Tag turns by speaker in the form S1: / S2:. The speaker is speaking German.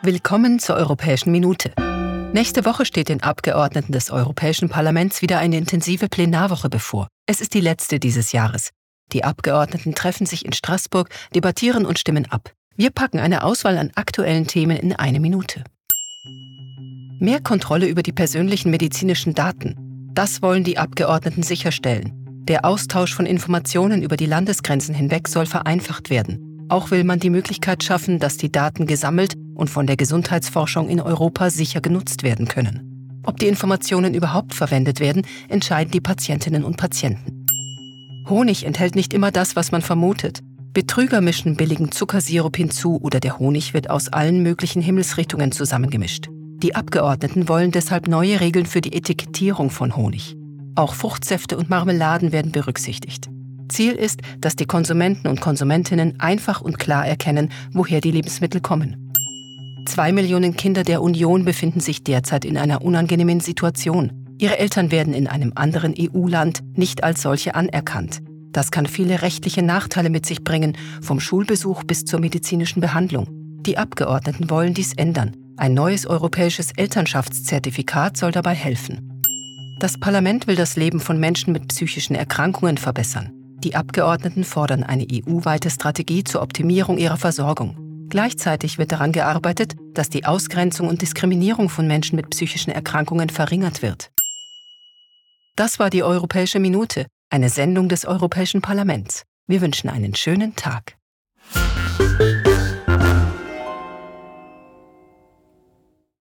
S1: Willkommen zur Europäischen Minute. Nächste Woche steht den Abgeordneten des Europäischen Parlaments wieder eine intensive Plenarwoche bevor. Es ist die letzte dieses Jahres. Die Abgeordneten treffen sich in Straßburg, debattieren und stimmen ab. Wir packen eine Auswahl an aktuellen Themen in eine Minute. Mehr Kontrolle über die persönlichen medizinischen Daten. Das wollen die Abgeordneten sicherstellen. Der Austausch von Informationen über die Landesgrenzen hinweg soll vereinfacht werden. Auch will man die Möglichkeit schaffen, dass die Daten gesammelt und von der Gesundheitsforschung in Europa sicher genutzt werden können. Ob die Informationen überhaupt verwendet werden, entscheiden die Patientinnen und Patienten. Honig enthält nicht immer das, was man vermutet. Betrüger mischen billigen Zuckersirup hinzu oder der Honig wird aus allen möglichen Himmelsrichtungen zusammengemischt. Die Abgeordneten wollen deshalb neue Regeln für die Etikettierung von Honig. Auch Fruchtsäfte und Marmeladen werden berücksichtigt. Ziel ist, dass die Konsumenten und Konsumentinnen einfach und klar erkennen, woher die Lebensmittel kommen. Zwei Millionen Kinder der Union befinden sich derzeit in einer unangenehmen Situation. Ihre Eltern werden in einem anderen EU-Land nicht als solche anerkannt. Das kann viele rechtliche Nachteile mit sich bringen, vom Schulbesuch bis zur medizinischen Behandlung. Die Abgeordneten wollen dies ändern. Ein neues europäisches Elternschaftszertifikat soll dabei helfen. Das Parlament will das Leben von Menschen mit psychischen Erkrankungen verbessern. Die Abgeordneten fordern eine EU-weite Strategie zur Optimierung ihrer Versorgung. Gleichzeitig wird daran gearbeitet, dass die Ausgrenzung und Diskriminierung von Menschen mit psychischen Erkrankungen verringert wird. Das war die Europäische Minute, eine Sendung des Europäischen Parlaments. Wir wünschen einen schönen Tag.